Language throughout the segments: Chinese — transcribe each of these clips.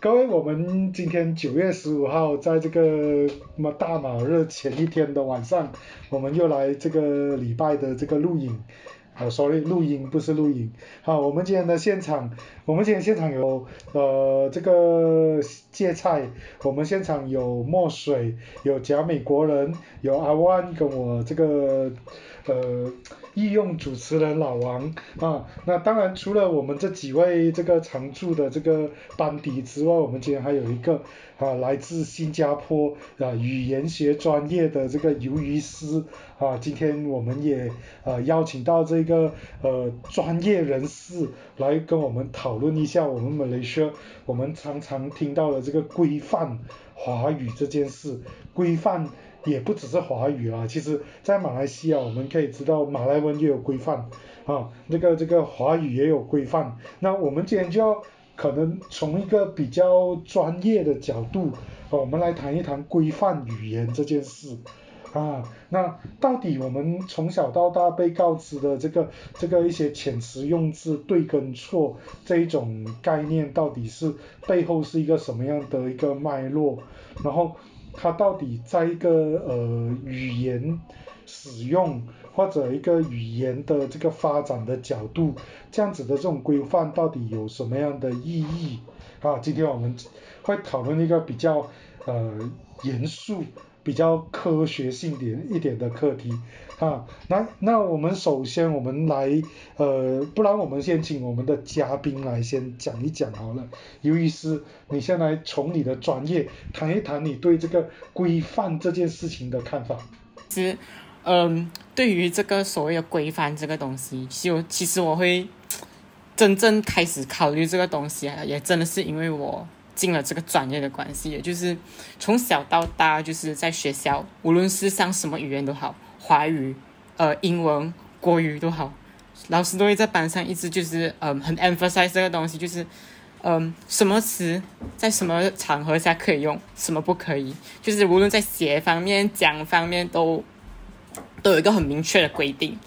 各位，我们今天九月十五号，在这个么大马日前一天的晚上，我们又来这个礼拜的这个录影，啊，sorry，录音不是录影。好，我们今天的现场，我们今天现场有呃这个芥菜，我们现场有墨水，有假美国人，有阿万跟我这个呃。御用主持人老王啊，那当然除了我们这几位这个常驻的这个班底之外，我们今天还有一个啊来自新加坡啊语言学专业的这个鱿鱼师啊，今天我们也呃邀请到这个呃专业人士来跟我们讨论一下我们马来西亚我们常常听到的这个规范华语这件事规范。也不只是华语啊，其实，在马来西亚我们可以知道马来文也有规范啊，这个这个华语也有规范。那我们今天就要可能从一个比较专业的角度，我们来谈一谈规范语言这件事啊。那到底我们从小到大被告知的这个这个一些遣词用字对跟错这一种概念，到底是背后是一个什么样的一个脉络？然后。它到底在一个呃语言使用或者一个语言的这个发展的角度，这样子的这种规范到底有什么样的意义？啊，今天我们会讨论一个比较呃严肃。比较科学性点一点的课题，啊，那那我们首先我们来，呃，不然我们先请我们的嘉宾来先讲一讲好了。尤医师，你先来从你的专业谈一谈你对这个规范这件事情的看法。其实，嗯，对于这个所谓的规范这个东西，就其实我会真正开始考虑这个东西，也真的是因为我。进了这个专业的关系，也就是从小到大，就是在学校，无论是上什么语言都好，华语、呃英文、国语都好，老师都会在班上一直就是嗯很 emphasize 这个东西，就是嗯什么词在什么场合下可以用，什么不可以，就是无论在写方面、讲方面都都有一个很明确的规定。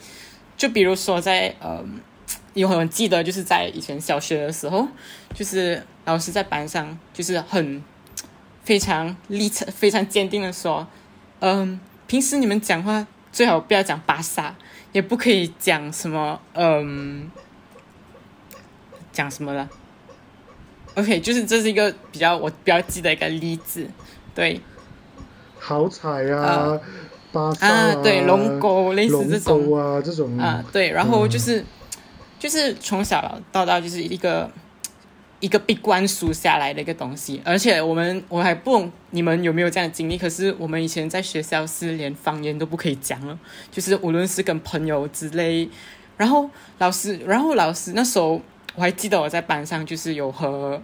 就比如说在嗯。有很记得，就是在以前小学的时候，就是老师在班上就是很非常立场、非常坚定的说：“嗯，平时你们讲话最好不要讲巴萨，也不可以讲什么嗯，讲什么了。”OK，就是这是一个比较我比较记得一个例子，对。好彩啊，巴萨啊，对，龙沟类似这种啊，这种啊，对，然后就是。就是从小到大就是一个一个被灌输下来的一个东西，而且我们我还不你们有没有这样的经历。可是我们以前在学校是连方言都不可以讲了，就是无论是跟朋友之类，然后老师，然后老师那时候我还记得我在班上就是有和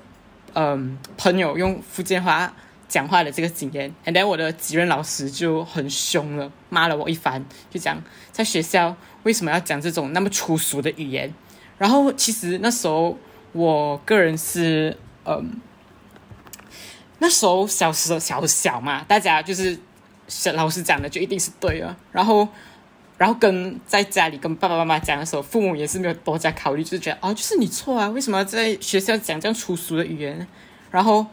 嗯朋友用福建话讲话的这个经验，and then 我的几任老师就很凶了，骂了我一番，就讲在学校为什么要讲这种那么粗俗的语言。然后其实那时候我个人是嗯，那时候小时候小小嘛，大家就是老师讲的就一定是对了。然后然后跟在家里跟爸爸妈妈讲的时候，父母也是没有多加考虑，就是觉得哦，就是你错啊，为什么在学校讲这样粗俗的语言？然后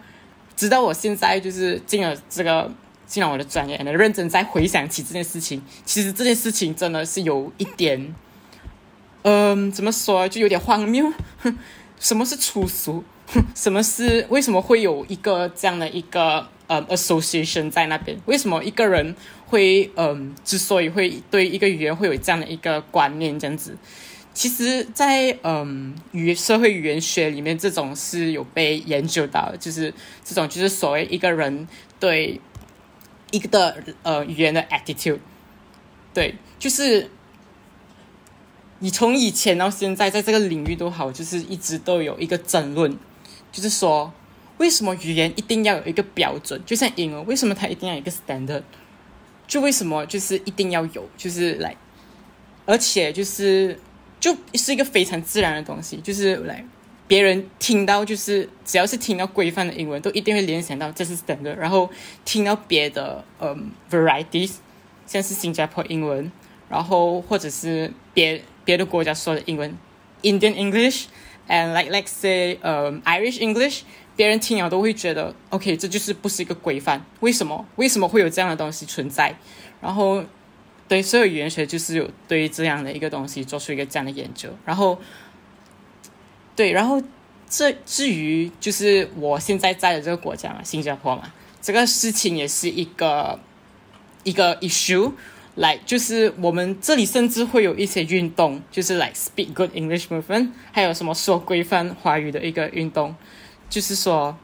直到我现在就是进了这个进了我的专业，认真在回想起这件事情，其实这件事情真的是有一点。嗯，怎么说就有点荒谬。什么是粗俗？什么是为什么会有一个这样的一个呃 association 在那边？为什么一个人会嗯，之所以会对一个语言会有这样的一个观念这样子？其实，在嗯语社会语言学里面，这种是有被研究到，就是这种就是所谓一个人对一个的呃语言的 attitude，对，就是。你从以前到现在，在这个领域都好，就是一直都有一个争论，就是说，为什么语言一定要有一个标准？就像英文，为什么它一定要有一个 standard？就为什么就是一定要有？就是来，而且就是就是一个非常自然的东西，就是来，别人听到就是只要是听到规范的英文，都一定会联想到这是 standard。然后听到别的嗯 varieties，像是新加坡英文，然后或者是别。别的国家说的英文，Indian English，and like let's say 呃、Irish English，别人听了都会觉得 OK，这就是不是一个规范，为什么？为什么会有这样的东西存在？然后对，所有语言学就是有对于这样的一个东西做出一个这样的研究，然后对，然后这至于就是我现在在的这个国家嘛，新加坡嘛，这个事情也是一个一个 issue。来，就是我们这里甚至会有一些运动，就是来 speak good English movement，还有什么说规范华语的一个运动，就是说，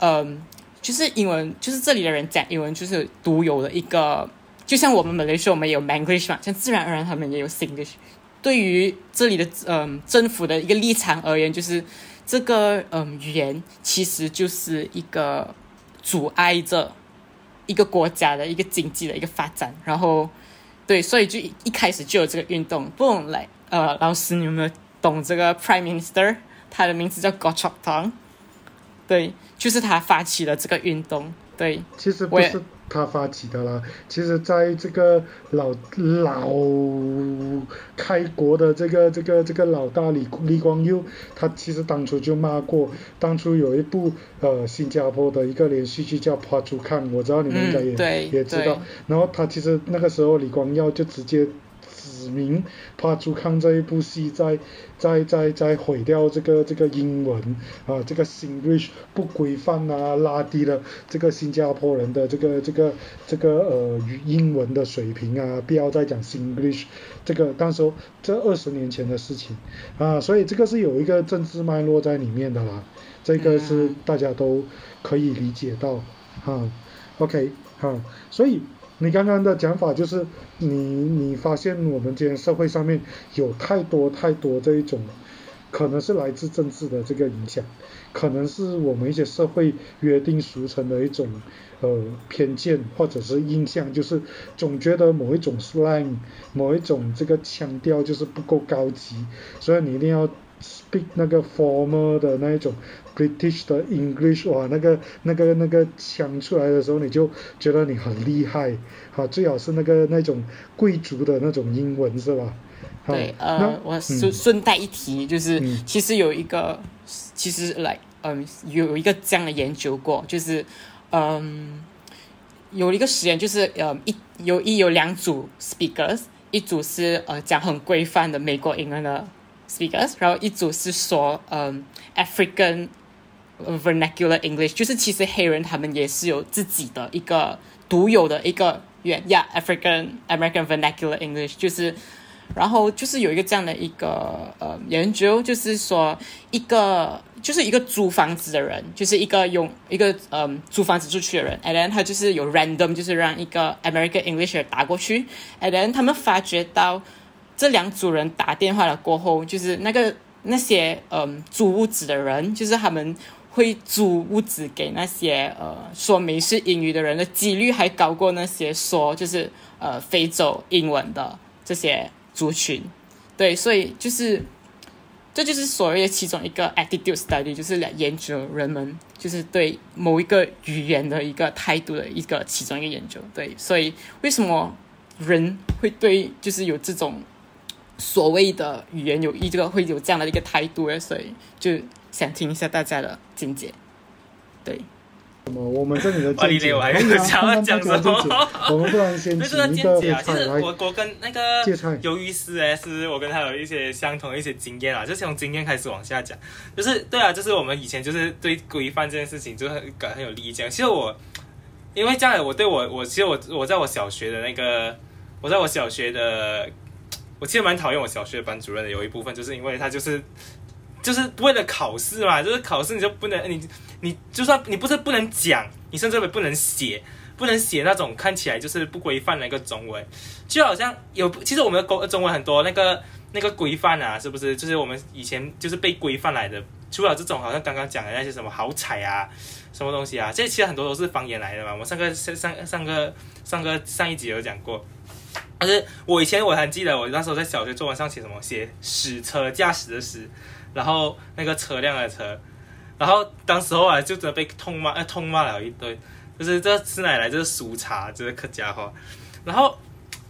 嗯，就是英文，就是这里的人讲英文就是独有的一个，就像我们马来西亚我们有 Manglish 嘛，像自然而然他们也有 Singlish。对于这里的嗯政府的一个立场而言，就是这个嗯语言其实就是一个阻碍着。一个国家的一个经济的一个发展，然后对，所以就一开始就有这个运动。不懂来，呃，老师你有没有懂这个 Prime Minister？他的名字叫 Goh Chok Tong，对，就是他发起了这个运动。对，其实不是。他发起的啦，其实在这个老老开国的这个这个这个老大李李光耀，他其实当初就骂过，当初有一部呃新加坡的一个连续剧叫《爬竹看》，我知道你们应该也也知道，然后他其实那个时候李光耀就直接。指明怕朱康这一部戏在在在在毁掉这个这个英文啊，这个 English 不规范啊，拉低了这个新加坡人的这个这个这个呃英文的水平啊，不要再讲 English，这个当时这二十年前的事情啊，所以这个是有一个政治脉络在里面的啦，这个是大家都可以理解到哈，OK 哈，所以。你刚刚的讲法就是，你你发现我们今天社会上面有太多太多这一种，可能是来自政治的这个影响，可能是我们一些社会约定俗成的一种呃偏见或者是印象，就是总觉得某一种 slang，某一种这个腔调就是不够高级，所以你一定要。speak 那个 formal 的那一种 British 的 English 哇，那个那个那个腔出来的时候，你就觉得你很厉害，好，最好是那个那种贵族的那种英文是吧？对，呃，我顺顺带一提，就是其实有一个，其实来，嗯，有一个这样的研究过，就是嗯，有一个实验，就是呃一有一有两组 speakers，一组是呃讲很规范的美国英文的。Speakers，然后一组是说，嗯，African vernacular English，就是其实黑人他们也是有自己的一个独有的一个语言，Yeah，African American vernacular English，就是，然后就是有一个这样的一个呃研究，就是说一个就是一个租房子的人，就是一个用一个嗯租房子出去的人，and then 他就是有 random，就是让一个 American English 打过去，and then 他们发觉到。这两组人打电话了过后，就是那个那些嗯租屋子的人，就是他们会租屋子给那些呃说美式英语的人的几率还高过那些说就是呃非洲英文的这些族群。对，所以就是这就是所谓的其中一个 attitude study，就是来研究人们就是对某一个语言的一个态度的一个其中一个研究。对，所以为什么人会对就是有这种。所谓的语言有意，这个会有这样的一个态度所以就想听一下大家的见解。对，什么？我们这里的见解，我还想要讲什么？我们不然先那个见解啊，其实我我跟那个鱿鱼丝诶，是我跟他有一些相同的一些经验啊，就从经验开始往下讲。就是对啊，就是我们以前就是对规范这件事情就很很有意见。其实我因为这样，我对我我其实我我在我小学的那个，我在我小学的。我其实蛮讨厌我小学班主任的，有一部分就是因为他就是就是为了考试嘛，就是考试你就不能你你就算你不是不能讲，你甚至也不能写，不能写那种看起来就是不规范的一个中文，就好像有其实我们的中中文很多那个那个规范啊，是不是？就是我们以前就是被规范来的，除了这种好像刚刚讲的那些什么好彩啊，什么东西啊，这其实很多都是方言来的嘛。我上个上上上个上个上一集有讲过。但是我以前我还记得，我那时候在小学作文上写什么，写驶车驾驶的驶，然后那个车辆的车，然后当时候啊就真的被痛骂，呃痛骂了一堆，就是这吃奶奶这是俗茶，这是客家话，然后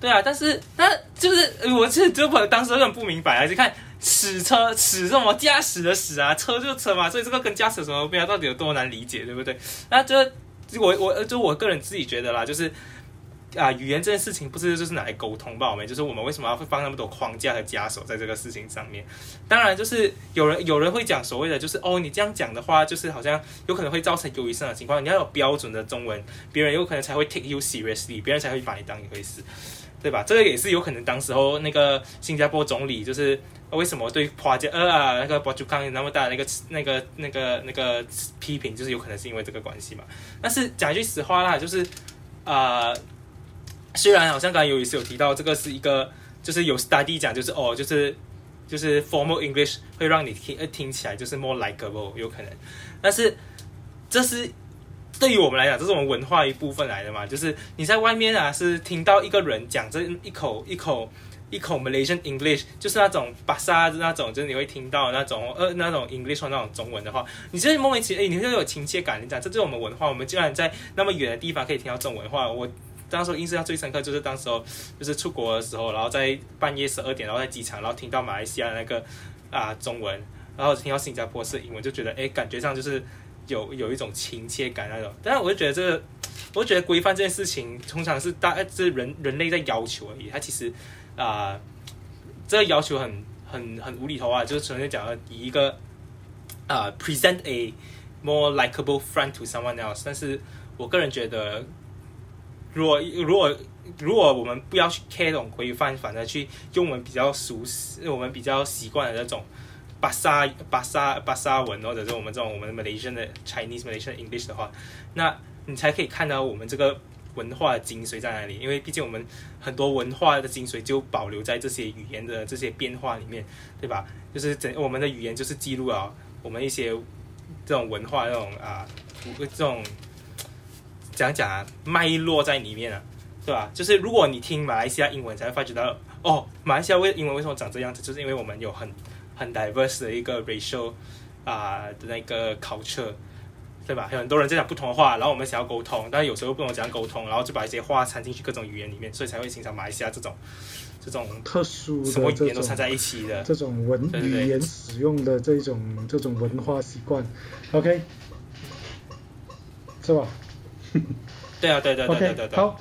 对啊，但是那就是我是就当时有点不明白啊，就看驶车驶什么驾驶的驶啊，车就车嘛，所以这个跟驾驶什么不一样，到底有多难理解，对不对？那这我我就我个人自己觉得啦，就是。啊，语言这件事情不是就是拿来沟通吧？我们就是我们为什么要放那么多框架和枷锁在这个事情上面？当然，就是有人有人会讲所谓的，就是哦，你这样讲的话，就是好像有可能会造成忧郁症的情况。你要有标准的中文，别人有可能才会 take you seriously，别人才会把你当一回事，对吧？这个也是有可能。当时候那个新加坡总理就是为什么对华家呃啊那个博主康那么大那个那个那个那个批评，就是有可能是因为这个关系嘛？但是讲句实话啦，就是啊。虽然好像刚才有一次有提到这个是一个，就是有 study 讲，就是哦，就是就是 formal English 会让你听呃听起来就是 more likeable 有可能，但是这是对于我们来讲，这是我们文化一部分来的嘛，就是你在外面啊是听到一个人讲这一口一口一口 Malaysian English，就是那种巴萨那种，就是你会听到那种呃那种 English 或那种中文的话，你就是莫名其妙，哎，你会有亲切感，你讲这就是我们文化，我们竟然在那么远的地方可以听到中文话，我。当时印象最深刻就是当时候就是出国的时候，然后在半夜十二点，然后在机场，然后听到马来西亚那个啊中文，然后听到新加坡是英文，就觉得哎，感觉上就是有有一种亲切感那种。但是我就觉得这个，我就觉得规范这件事情，通常是大概是人人类在要求而已。它其实啊，这个要求很很很无厘头啊，就是纯粹讲以一个啊 present a more likable friend to someone else。但是我个人觉得。如果如果如果我们不要去 care 这种规范，反而去用我们比较熟悉、我们比较习惯的那种巴沙巴沙巴沙文，或者是我们这种我们 Malaysian 的 Chinese Malaysian English 的话，那你才可以看到我们这个文化的精髓在哪里。因为毕竟我们很多文化的精髓就保留在这些语言的这些变化里面，对吧？就是整我们的语言就是记录了我们一些这种文化那种啊，这种。讲讲啊，脉络在里面啊，对吧？就是如果你听马来西亚英文，才会发觉到哦，马来西亚为英文为什么长这样子，就是因为我们有很很 diverse 的一个 racial 啊的那个 culture，对吧？有很多人在讲不同的话，然后我们想要沟通，但是有时候不能怎样沟通，然后就把一些话掺进去各种语言里面，所以才会形成马来西亚这种这种特殊什么语言都掺在一起的这种文语言使用的这种这种文化习惯，OK，是吧？对啊，对对对对对对。好，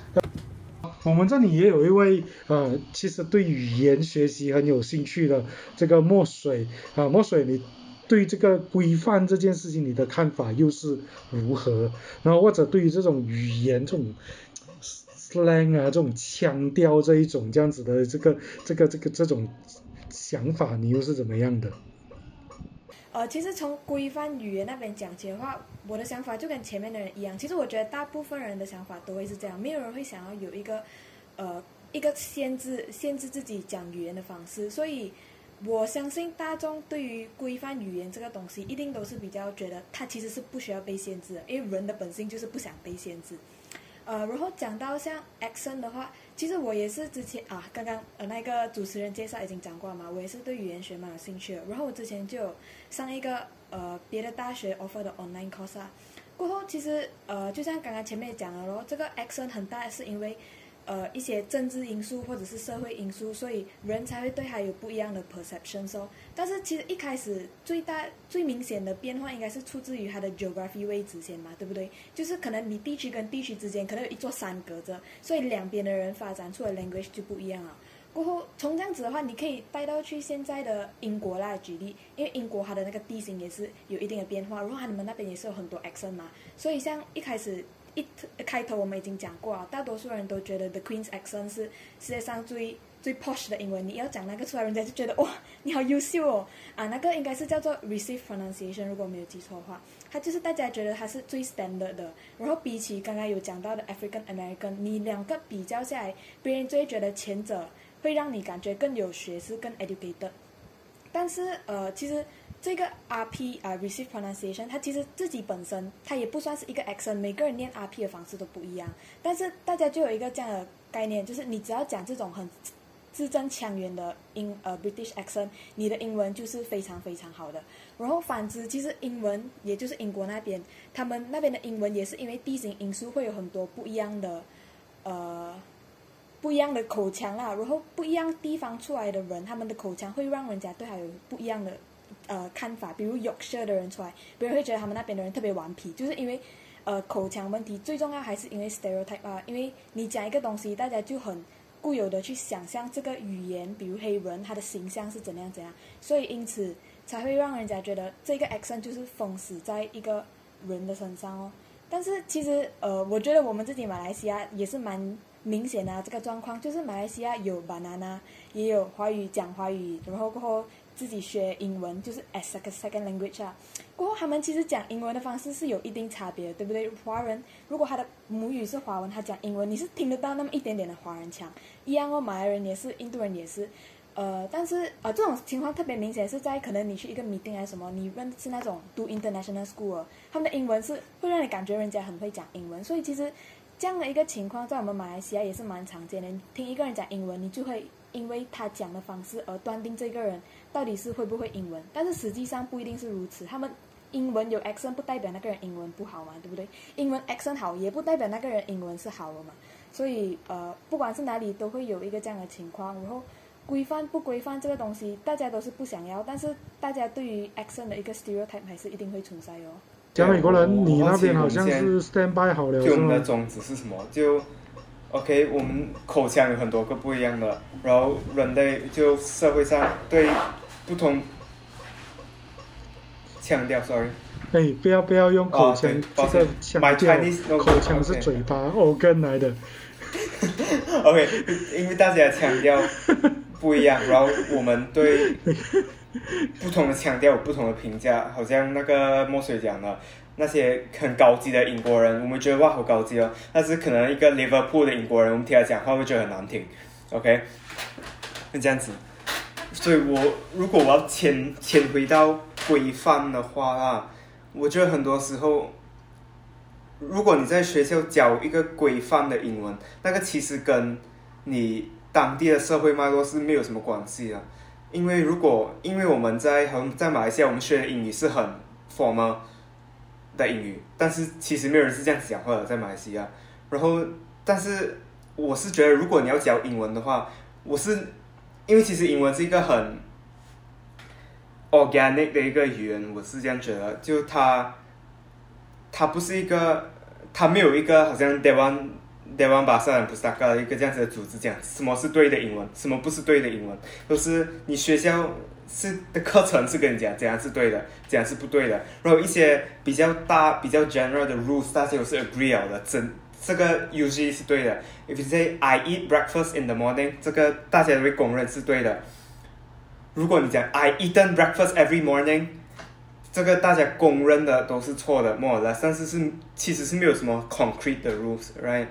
我们这里也有一位呃，其实对语言学习很有兴趣的这个墨水啊，墨水，你对这个规范这件事情你的看法又是如何？然后或者对于这种语言这种 slang 啊，这种腔调这一种这样子的这个这个这个这种想法，你又是怎么样的？呃，其实从规范语言那边讲起的话，我的想法就跟前面的人一样。其实我觉得大部分人的想法都会是这样，没有人会想要有一个，呃，一个限制限制自己讲语言的方式。所以，我相信大众对于规范语言这个东西，一定都是比较觉得它其实是不需要被限制的，因为人的本性就是不想被限制。呃，然后讲到像 accent 的话，其实我也是之前啊，刚刚呃那个主持人介绍已经讲过嘛，我也是对语言学蛮有兴趣的。然后我之前就有上一个呃别的大学 offer 的 online course 啊，过后其实呃就像刚刚前面讲的咯，这个 accent 很大是因为。呃，一些政治因素或者是社会因素，所以人才会对他有不一样的 perception。哦，但是其实一开始最大最明显的变化应该是出自于它的 geography 位置先嘛，对不对？就是可能你地区跟地区之间可能有一座山隔着，所以两边的人发展出的 language 就不一样了。过后从这样子的话，你可以带到去现在的英国来举例，因为英国它的那个地形也是有一定的变化，然后你们那边也是有很多 accent 嘛，所以像一开始。一开头我们已经讲过啊，大多数人都觉得 The Queen's accent 是世界上最最 posh 的英文。你要讲那个出来，人家就觉得哇，你好优秀哦啊！那个应该是叫做 receive pronunciation，如果没有记错的话，它就是大家觉得它是最 standard 的。然后比起刚刚有讲到的 African American，你两个比较下来，别人就会觉得前者会让你感觉更有学识、更 educated。但是呃，其实。这个 RP 啊，receive pronunciation，它其实自己本身它也不算是一个 accent，每个人念 RP 的方式都不一样。但是大家就有一个这样的概念，就是你只要讲这种很字正腔圆的英呃 British accent，你的英文就是非常非常好的。然后反之，其实英文也就是英国那边，他们那边的英文也是因为地形因素会有很多不一样的呃不一样的口腔啦，然后不一样地方出来的人，他们的口腔会让人家对他有不一样的呃看法。比如 Yorkshire 的人出来，别人会觉得他们那边的人特别顽皮，就是因为呃口腔问题。最重要还是因为 stereotype 啊，因为你讲一个东西，大家就很固有的去想象这个语言，比如黑人他的形象是怎样怎样，所以因此才会让人家觉得这个 accent 就是封死在一个人的身上哦。但是其实呃，我觉得我们自己马来西亚也是蛮。明显啊，这个状况就是马来西亚有 banana，也有华语讲华语，然后过后自己学英文，就是 as a second language 啊。过后他们其实讲英文的方式是有一定差别的，对不对？华人如果他的母语是华文，他讲英文，你是听得到那么一点点的华人腔。一样哦，马来人也是，印度人也是。呃，但是呃，这种情况特别明显是在可能你去一个 meeting 还是什么，你认识那种读 international school，他们的英文是会让你感觉人家很会讲英文，所以其实。这样的一个情况，在我们马来西亚也是蛮常见的。听一个人讲英文，你就会因为他讲的方式而断定这个人到底是会不会英文。但是实际上不一定是如此。他们英文有 accent 不代表那个人英文不好嘛，对不对？英文 accent 好也不代表那个人英文是好了嘛。所以呃，不管是哪里都会有一个这样的情况。然后规范不规范这个东西，大家都是不想要，但是大家对于 accent 的一个 stereotype 还是一定会存在哦。讲美国人，你那边好像是 stand by 好了，就我们的宗旨是什么？就 OK，我们口腔有很多个不一样的，然后人类就社会上对不同腔调，sorry。哎，不要不要用口腔这个腔调，口腔是嘴巴哦跟来的。OK，因为大家腔调不一样，然后我们对。不同的腔调有，不同的评价，好像那个墨水讲的，那些很高级的英国人，我们觉得哇好高级哦，但是可能一个 Liverpool 的英国人，我们听他讲话会觉得很难听，OK，是这样子。所以我如果我要潜潜回到规范的话啊，我觉得很多时候，如果你在学校教一个规范的英文，那个其实跟你当地的社会脉络是没有什么关系的。因为如果因为我们在很在马来西亚，我们学的英语是很 formal 的英语，但是其实没有人是这样子讲话的，在马来西亚。然后，但是我是觉得，如果你要教英文的话，我是因为其实英文是一个很 organic 的一个语言，我是这样觉得，就它它不是一个，它没有一个好像台湾。台湾巴萨人不是大概一个这样子的组织，这样什么是对的英文，什么不是对的英文，都是你学校是的课程是跟你讲，这样是对的，这样是不对的。然后一些比较大、比较 general 的 rules，大家都是 agree 的，真这个 usually 是对的。If you say I eat breakfast in the morning，这个大家都会公认是对的。如果你讲 I eaten breakfast every morning，这个大家公认的都是错的，more or less，但是是其实是没有什么 concrete 的 rules，right？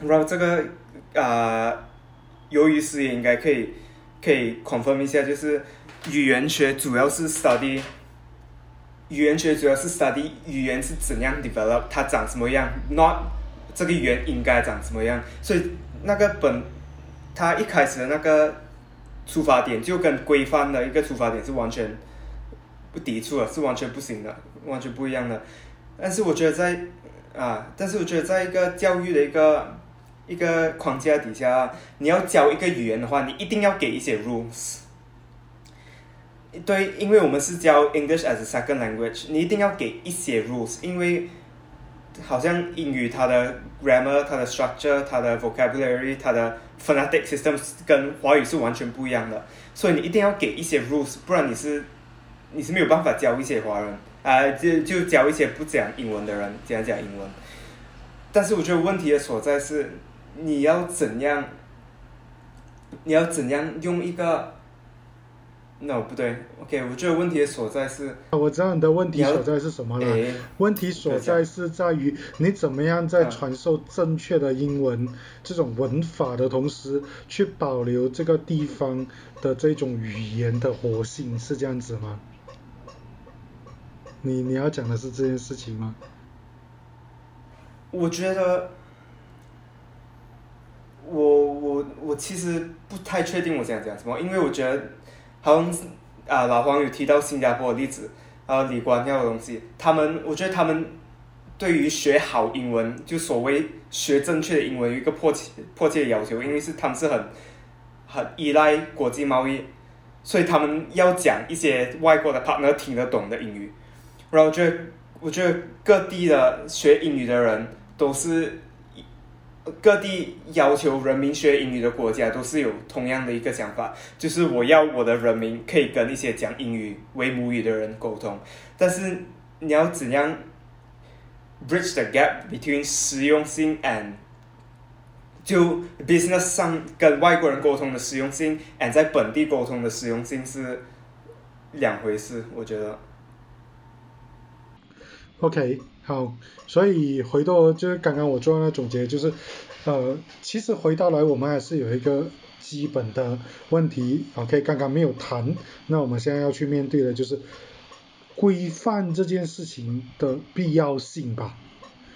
然后这个啊，由于师也应该可以可以 confirm 一下，就是语言学主要是 study 语言学主要是 study 语言是怎样 develop，它长什么样，not 这个语言应该长什么样。所以那个本它一开始的那个出发点就跟规范的一个出发点是完全不抵触的，是完全不行的，完全不一样的。但是我觉得在啊，但是我觉得在一个教育的一个一个框架底下，你要教一个语言的话，你一定要给一些 rules。对，因为我们是教 English as a second language，你一定要给一些 rules，因为好像英语它的 grammar、它的 structure、它的 vocabulary、它的 phonetic systems 跟华语是完全不一样的，所以你一定要给一些 rules，不然你是你是没有办法教一些华人啊，就就教一些不讲英文的人讲讲英文。但是我觉得问题的所在是。你要怎样？你要怎样用一个？no 不对，OK，我觉得问题的所在是。我知道你的问题所在是什么了。问题所在是在于你怎么样在传授正确的英文这种文法的同时，去保留这个地方的这种语言的活性，是这样子吗？你你要讲的是这件事情吗？我觉得。我我我其实不太确定我想讲什么，因为我觉得好像啊老黄有提到新加坡的例子，还有李光耀的东西，他们我觉得他们对于学好英文，就所谓学正确的英文，有一个迫切迫切的要求，因为是他们是很很依赖国际贸易，所以他们要讲一些外国的 partner 听得懂的英语。然后我觉得，我觉得各地的学英语的人都是各地要求人民学英语的国家都是有同样的一个想法，就是我要我的人民可以跟一些讲英语为母语的人沟通，但是你要怎样？bridge the gap between 实用性 and 就 business 上跟外国人沟通的实用性，and 在本地沟通的实用性是两回事，我觉得。OK，好，所以回到就是刚刚我做的总结，就是呃，其实回到来我们还是有一个基本的问题，OK，刚刚没有谈，那我们现在要去面对的就是。规范这件事情的必要性吧，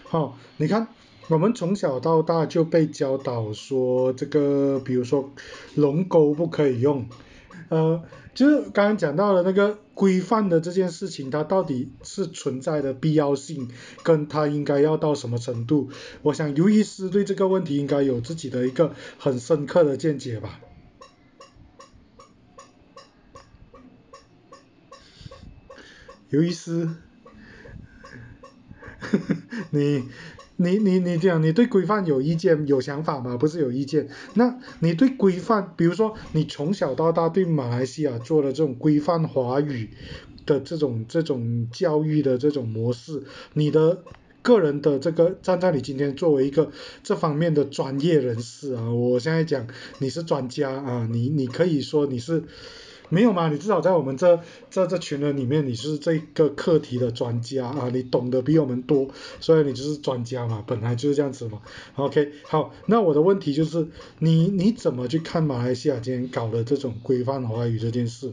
好，你看，我们从小到大就被教导说，这个比如说龙沟不可以用，呃，就是刚刚讲到的那个规范的这件事情，它到底是存在的必要性，跟它应该要到什么程度？我想尤医师对这个问题应该有自己的一个很深刻的见解吧。有意思，你你你你讲你对规范有意见有想法吗？不是有意见，那你对规范，比如说你从小到大对马来西亚做的这种规范华语的这种这种教育的这种模式，你的个人的这个站在你今天作为一个这方面的专业人士啊，我现在讲你是专家啊，你你可以说你是。没有嘛？你至少在我们这这这群人里面，你是这个课题的专家啊，你懂得比我们多，所以你就是专家嘛，本来就是这样子嘛。OK，好，那我的问题就是，你你怎么去看马来西亚今天搞的这种规范华语这件事？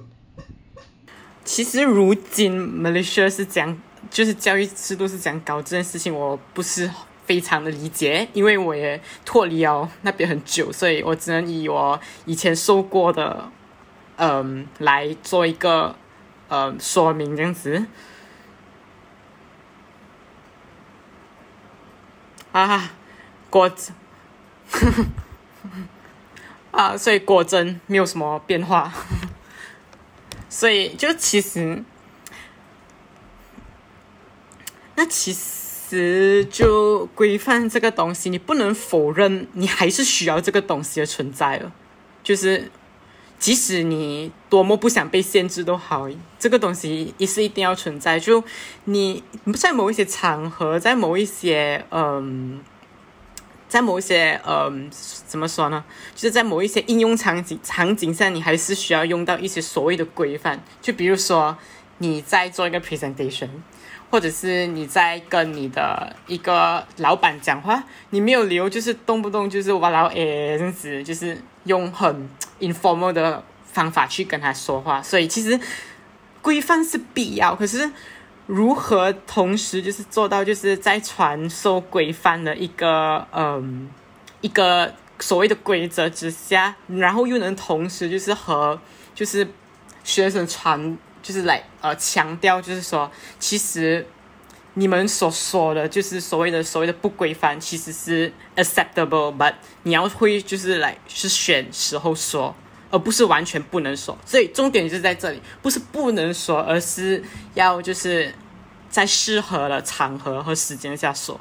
其实如今马来西亚是讲，就是教育制度是讲搞这件事情，我不是非常的理解，因为我也脱离了那边很久，所以我只能以我以前受过的。嗯，来做一个呃说明这样子。啊，果真，啊，所以果真没有什么变化，所以就其实，那其实就规范这个东西，你不能否认，你还是需要这个东西的存在了，就是。即使你多么不想被限制都好，这个东西也是一定要存在。就你在某一些场合，在某一些嗯，在某一些嗯，怎么说呢？就是在某一些应用场景场景下，你还是需要用到一些所谓的规范。就比如说你在做一个 presentation，或者是你在跟你的一个老板讲话，你没有理由就是动不动就是哇老诶这样子，就是用很。Informal 的方法去跟他说话，所以其实规范是必要，可是如何同时就是做到就是在传授规范的一个嗯一个所谓的规则之下，然后又能同时就是和就是学生传就是来呃强调就是说，其实你们所说的就是所谓的所谓的不规范，其实是 acceptable，but 你要会就是来是选时候说，而不是完全不能说。所以重点就是在这里，不是不能说，而是要就是在适合的场合和时间下说。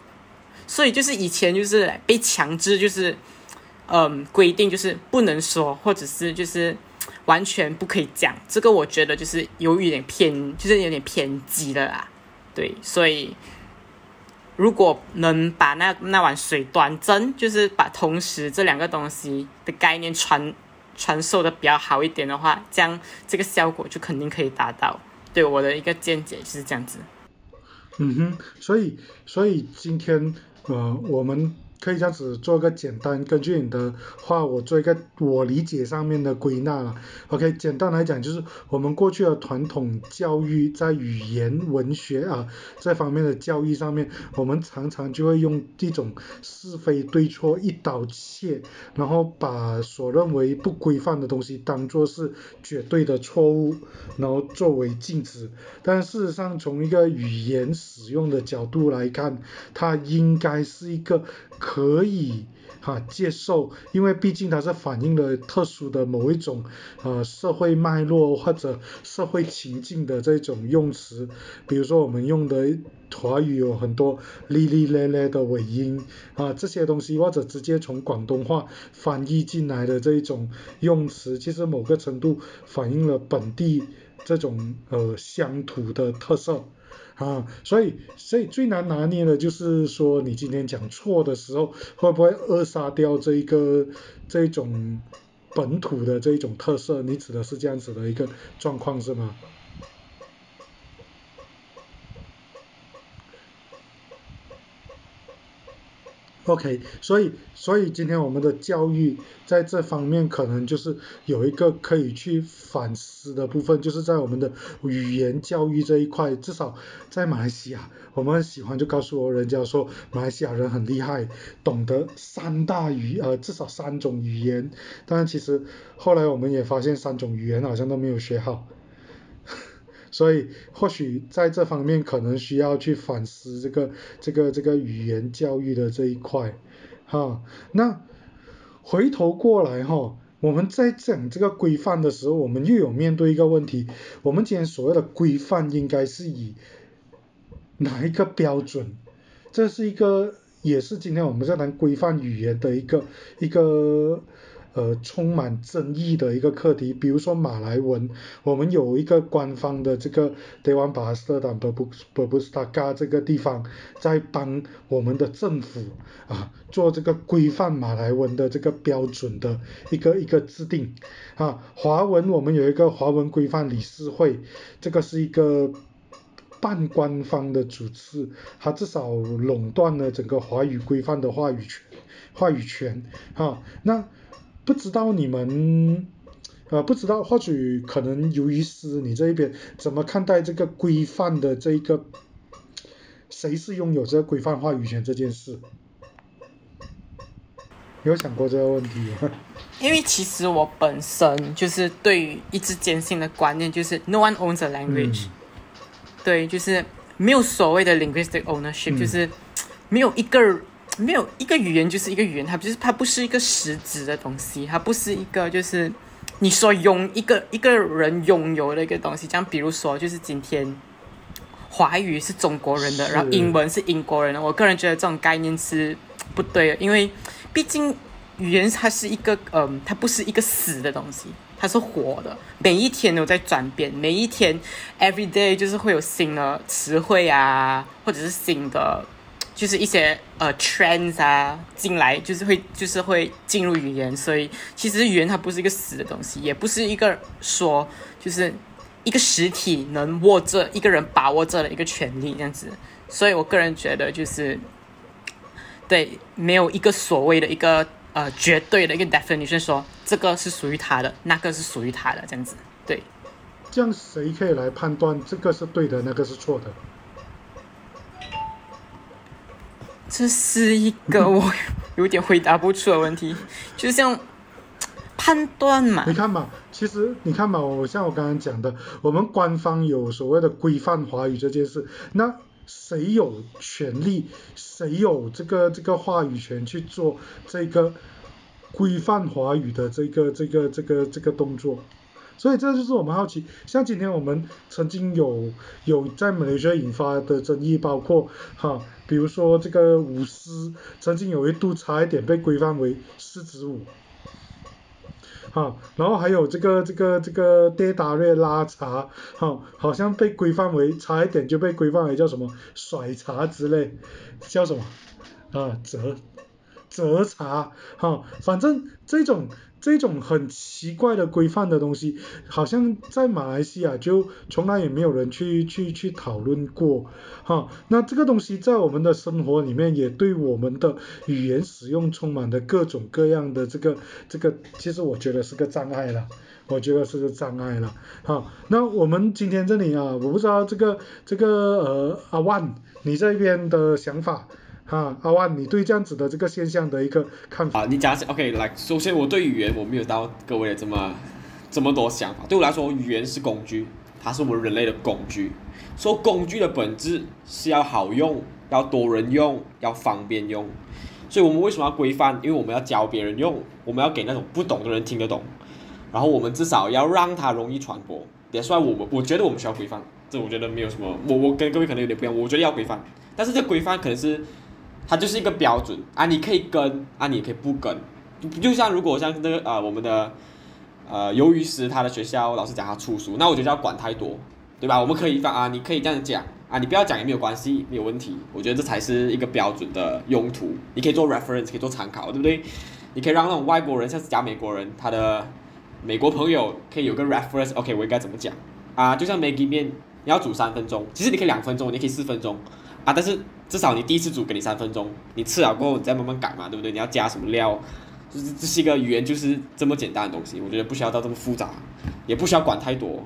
所以就是以前就是被强制就是嗯规定就是不能说，或者是就是完全不可以讲。这个我觉得就是有一点偏，就是有点偏激的啦。对，所以如果能把那那碗水端正，就是把同时这两个东西的概念传传授的比较好一点的话，这样这个效果就肯定可以达到。对我的一个见解就是这样子。嗯哼，所以所以今天呃，我们可以这样子做个简单，根据你的话，我做一个我理解上面的归纳了。OK，简单来讲就是我们过去的传统教育在语言文学啊这方面的教育上面，我们常常就会用一种是非对错一刀切，然后把所认为不规范的东西当做是绝对的错误，然后作为禁止。但事实上，从一个语言使用的角度来看，它应该是一个。可以哈接受，因为毕竟它是反映了特殊的某一种呃社会脉络或者社会情境的这种用词，比如说我们用的华语有很多哩哩咧咧的尾音啊这些东西，或者直接从广东话翻译进来的这一种用词，其实某个程度反映了本地这种呃乡土的特色。啊，所以所以最难拿捏的就是说，你今天讲错的时候，会不会扼杀掉这一个这种本土的这一种特色？你指的是这样子的一个状况是吗？OK，所以所以今天我们的教育在这方面可能就是有一个可以去反思的部分，就是在我们的语言教育这一块，至少在马来西亚，我们喜欢就告诉我人家说马来西亚人很厉害，懂得三大语呃至少三种语言，但其实后来我们也发现三种语言好像都没有学好。所以或许在这方面可能需要去反思这个这个这个语言教育的这一块，哈，那回头过来哈，我们在讲这个规范的时候，我们又有面对一个问题，我们今天所谓的规范应该是以哪一个标准？这是一个也是今天我们在谈规范语言的一个一个。呃，充满争议的一个课题，比如说马来文，我们有一个官方的这个 Dewan Bahasa dan Berbustaka 这个地方，在帮我们的政府啊做这个规范马来文的这个标准的一个一个制定啊。华文我们有一个华文规范理事会，这个是一个半官方的组织，它至少垄断了整个华语规范的话语权，话语权啊，那。不知道你们，呃，不知道或许可能由于是你这一边怎么看待这个规范的这一个，谁是拥有这个规范话语权这件事？有想过这个问题吗？因为其实我本身就是对于一直坚信的观念就是 no one owns a language，对，就是没有所谓的 linguistic ownership，就是没有一个。没有一个语言就是一个语言，它不是它不是一个实质的东西，它不是一个就是你说拥一个一个人拥有的一个东西。像比如说，就是今天华语是中国人的，然后英文是英国人的。我个人觉得这种概念是不对的，因为毕竟语言它是一个嗯，它不是一个死的东西，它是活的，每一天都在转变，每一天 every day 就是会有新的词汇啊，或者是新的。就是一些呃 trends 啊进来，就是会就是会进入语言，所以其实语言它不是一个死的东西，也不是一个说就是一个实体能握着一个人把握着的一个权利这样子，所以我个人觉得就是对没有一个所谓的一个呃绝对的一个 definition 说这个是属于他的，那个是属于他的这样子，对。这样谁可以来判断这个是对的，那个是错的？这是一个 我有点回答不出的问题，就像判断嘛。你看嘛，其实你看嘛，我像我刚刚讲的，我们官方有所谓的规范华语这件事，那谁有权利，谁有这个这个话语权去做这个规范华语的这个这个这个这个动作？所以这就是我们好奇，像今天我们曾经有有在美来西亚引发的争议，包括哈，比如说这个舞狮，曾经有一度差一点被规范为狮子舞，哈，然后还有这个这个这个跌打瑞拉茶，哈，好像被规范为差一点就被规范为叫什么甩茶之类，叫什么？啊折择茶，哈，反正这种这种很奇怪的规范的东西，好像在马来西亚就从来也没有人去去去讨论过，哈，那这个东西在我们的生活里面也对我们的语言使用充满了各种各样的这个这个，其实我觉得是个障碍了。我觉得是个障碍了，好，那我们今天这里啊，我不知道这个这个呃阿万你这边的想法，哈，阿万你对这样子的这个现象的一个看法。啊，你讲 OK，来，首先我对语言我没有到各位的这么这么多想法，对我来说语言是工具，它是我们人类的工具，说工具的本质是要好用，要多人用，要方便用，所以我们为什么要规范？因为我们要教别人用，我们要给那种不懂的人听得懂。然后我们至少要让它容易传播，也算我们，我觉得我们需要规范，这我觉得没有什么，我我跟各位可能有点不一样，我觉得要规范，但是这规范可能是，它就是一个标准啊，你可以跟啊，你也可以不跟，就像如果像那个呃我们的呃鱿鱼师他的学校老师讲他出书，那我觉得要管太多，对吧？我们可以放啊，你可以这样讲啊，你不要讲也没有关系，没有问题，我觉得这才是一个标准的用途，你可以做 reference，可以做参考，对不对？你可以让那种外国人，像是假美国人，他的。美国朋友可以有个 reference，OK，我应该怎么讲啊？就像 Maggie 面，你要煮三分钟，其实你可以两分钟，你可以四分钟啊。但是至少你第一次煮给你三分钟，你吃了过后你再慢慢改嘛，对不对？你要加什么料，就是这是一个语言就是这么简单的东西，我觉得不需要到这么复杂，也不需要管太多。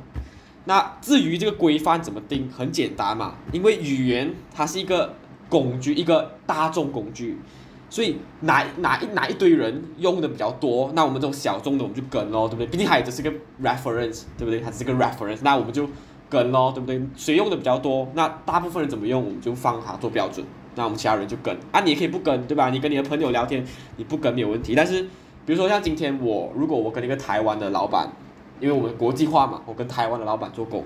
那至于这个规范怎么定，很简单嘛，因为语言它是一个工具，一个大众工具。所以哪哪一哪一堆人用的比较多，那我们这种小众的我们就跟咯，对不对？毕竟它也只是个 reference，对不对？它只是个 reference，那我们就跟咯，对不对？谁用的比较多，那大部分人怎么用，我们就放它做标准，那我们其他人就跟啊，你也可以不跟，对吧？你跟你的朋友聊天，你不跟没有问题。但是比如说像今天我，如果我跟一个台湾的老板，因为我们国际化嘛，我跟台湾的老板做工，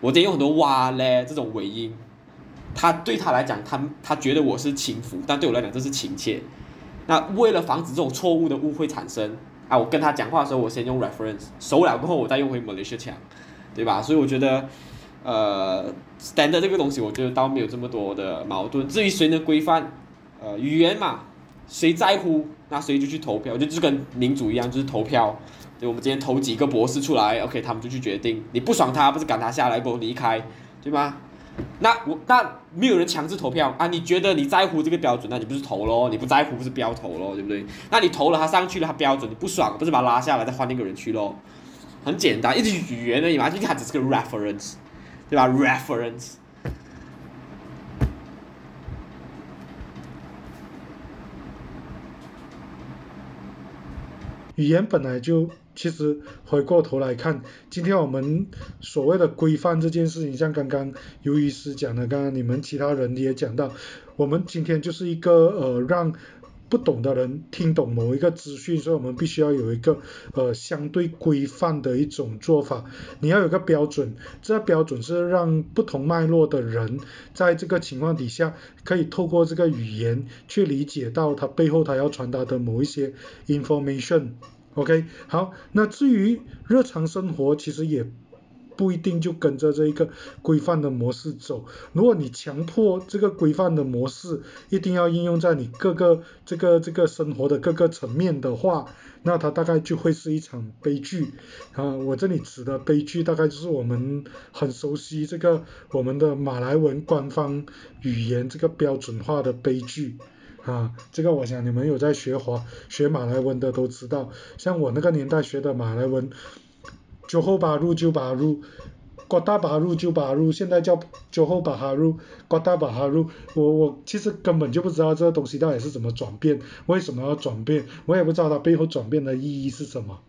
我今天用很多哇嘞这种尾音。他对他来讲，他他觉得我是轻浮，但对我来讲这是亲切。那为了防止这种错误的误会产生，啊，我跟他讲话的时候，我先用 reference，熟了过后，我再用回 Malaysia 腔，对吧？所以我觉得，呃，standard 这个东西，我觉得倒没有这么多的矛盾。至于谁能规范，呃，语言嘛，谁在乎，那谁就去投票，就就跟民主一样，就是投票。对，我们今天投几个博士出来，OK，他们就去决定。你不爽他，不是赶他下来不离开，对吗？那我那没有人强制投票啊？你觉得你在乎这个标准，那你不是投咯？你不在乎不是不要投咯，对不对？那你投了他上去了，他标准你不爽，不是把他拉下来再换那个人去咯？很简单，一直语言而已嘛，就它只是个 reference，对吧？reference。语言本来就。其实回过头来看，今天我们所谓的规范这件事情，像刚刚尤医师讲的，刚刚你们其他人也讲到，我们今天就是一个呃让不懂的人听懂某一个资讯，所以我们必须要有一个呃相对规范的一种做法。你要有个标准，这个标准是让不同脉络的人在这个情况底下，可以透过这个语言去理解到他背后他要传达的某一些 information。OK，好，那至于日常生活，其实也不一定就跟着这一个规范的模式走。如果你强迫这个规范的模式一定要应用在你各个这个这个生活的各个层面的话，那它大概就会是一场悲剧。啊，我这里指的悲剧，大概就是我们很熟悉这个我们的马来文官方语言这个标准化的悲剧。啊，这个我想你们有在学华学马来文的都知道，像我那个年代学的马来文，酒后把入就把入，国大把入就把入，现在叫酒后把哈入，国大把哈入，我我其实根本就不知道这个东西到底是怎么转变，为什么要转变，我也不知道它背后转变的意义是什么。